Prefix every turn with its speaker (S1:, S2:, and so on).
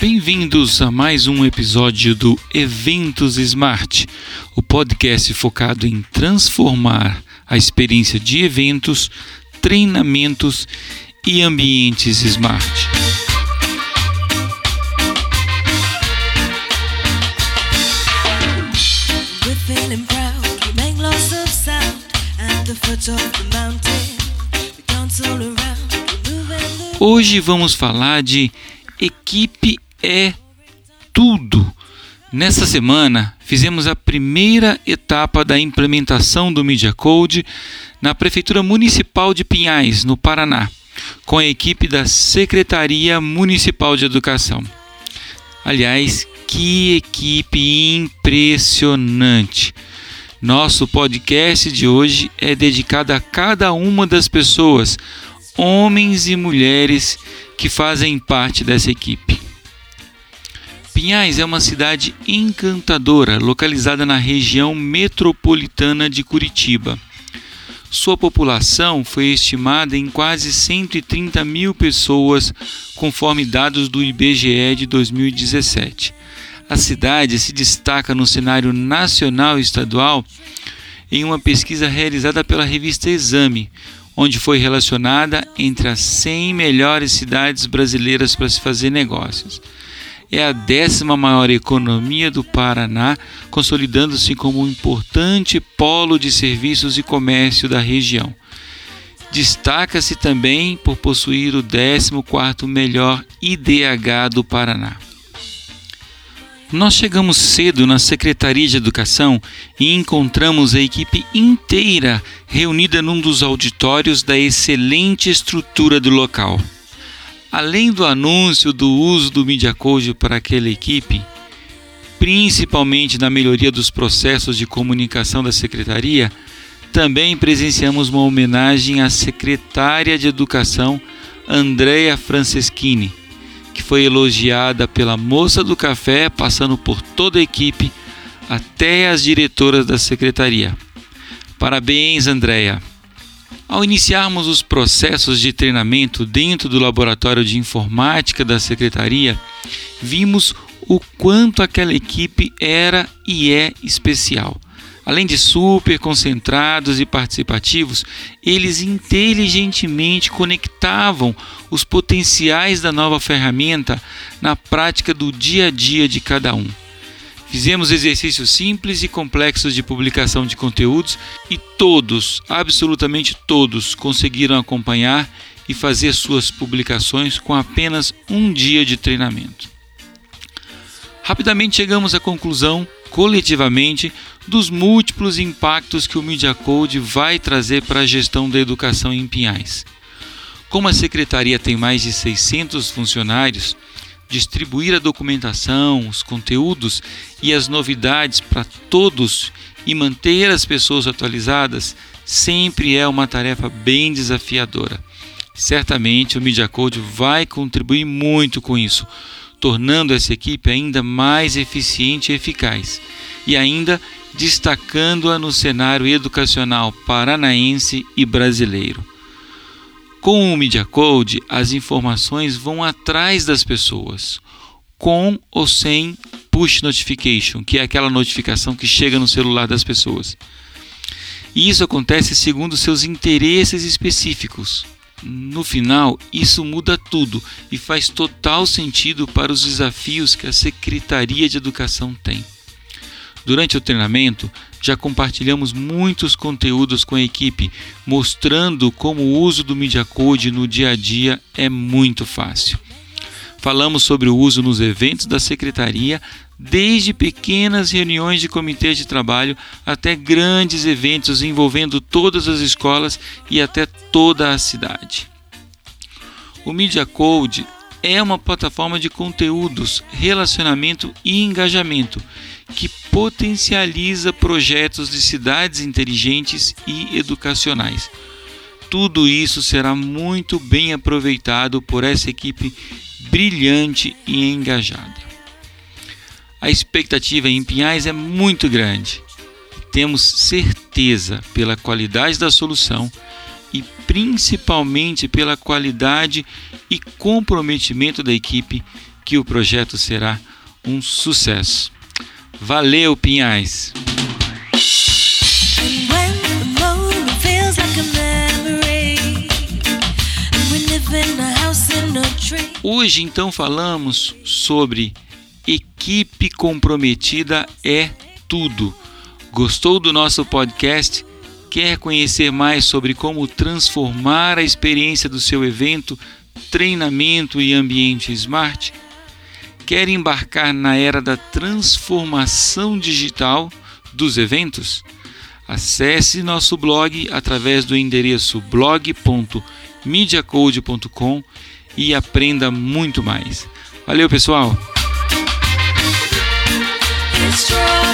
S1: Bem-vindos a mais um episódio do Eventos Smart, o podcast focado em transformar a experiência de eventos, treinamentos e ambientes smart. Hoje vamos falar de equipe é tudo. Nessa semana, fizemos a primeira etapa da implementação do Media Code na Prefeitura Municipal de Pinhais, no Paraná, com a equipe da Secretaria Municipal de Educação. Aliás, que equipe impressionante! Nosso podcast de hoje é dedicado a cada uma das pessoas, homens e mulheres, que fazem parte dessa equipe. Pinhais é uma cidade encantadora, localizada na região metropolitana de Curitiba. Sua população foi estimada em quase 130 mil pessoas, conforme dados do IBGE de 2017. A cidade se destaca no cenário nacional e estadual em uma pesquisa realizada pela revista Exame, onde foi relacionada entre as 100 melhores cidades brasileiras para se fazer negócios é a décima maior economia do Paraná, consolidando-se como um importante polo de serviços e comércio da região. Destaca-se também por possuir o 14º melhor IDH do Paraná. Nós chegamos cedo na Secretaria de Educação e encontramos a equipe inteira reunida num dos auditórios da excelente estrutura do local. Além do anúncio do uso do Media Code para aquela equipe, principalmente na melhoria dos processos de comunicação da secretaria, também presenciamos uma homenagem à secretária de Educação, Andrea Franceschini, que foi elogiada pela moça do café, passando por toda a equipe até as diretoras da secretaria. Parabéns, Andrea! Ao iniciarmos os processos de treinamento dentro do laboratório de informática da secretaria, vimos o quanto aquela equipe era e é especial. Além de super concentrados e participativos, eles inteligentemente conectavam os potenciais da nova ferramenta na prática do dia a dia de cada um. Fizemos exercícios simples e complexos de publicação de conteúdos e todos, absolutamente todos, conseguiram acompanhar e fazer suas publicações com apenas um dia de treinamento. Rapidamente chegamos à conclusão, coletivamente, dos múltiplos impactos que o Media Code vai trazer para a gestão da educação em Pinhais. Como a secretaria tem mais de 600 funcionários, distribuir a documentação, os conteúdos e as novidades para todos e manter as pessoas atualizadas sempre é uma tarefa bem desafiadora. Certamente o Media Code vai contribuir muito com isso, tornando essa equipe ainda mais eficiente e eficaz, e ainda destacando-a no cenário educacional paranaense e brasileiro. Com o Media Code, as informações vão atrás das pessoas, com ou sem push notification, que é aquela notificação que chega no celular das pessoas. E isso acontece segundo seus interesses específicos. No final, isso muda tudo e faz total sentido para os desafios que a Secretaria de Educação tem. Durante o treinamento, já compartilhamos muitos conteúdos com a equipe, mostrando como o uso do Media Code no dia a dia é muito fácil. Falamos sobre o uso nos eventos da secretaria, desde pequenas reuniões de comitês de trabalho até grandes eventos envolvendo todas as escolas e até toda a cidade. O Media Code é uma plataforma de conteúdos, relacionamento e engajamento que potencializa projetos de cidades inteligentes e educacionais. Tudo isso será muito bem aproveitado por essa equipe brilhante e engajada. A expectativa em Pinhais é muito grande. Temos certeza, pela qualidade da solução, e principalmente pela qualidade e comprometimento da equipe que o projeto será um sucesso. Valeu, Pinhais! Hoje então falamos sobre equipe comprometida é tudo. Gostou do nosso podcast? Quer conhecer mais sobre como transformar a experiência do seu evento, treinamento e ambiente smart? Quer embarcar na era da transformação digital dos eventos? Acesse nosso blog através do endereço blog.mediacode.com e aprenda muito mais. Valeu, pessoal! strong.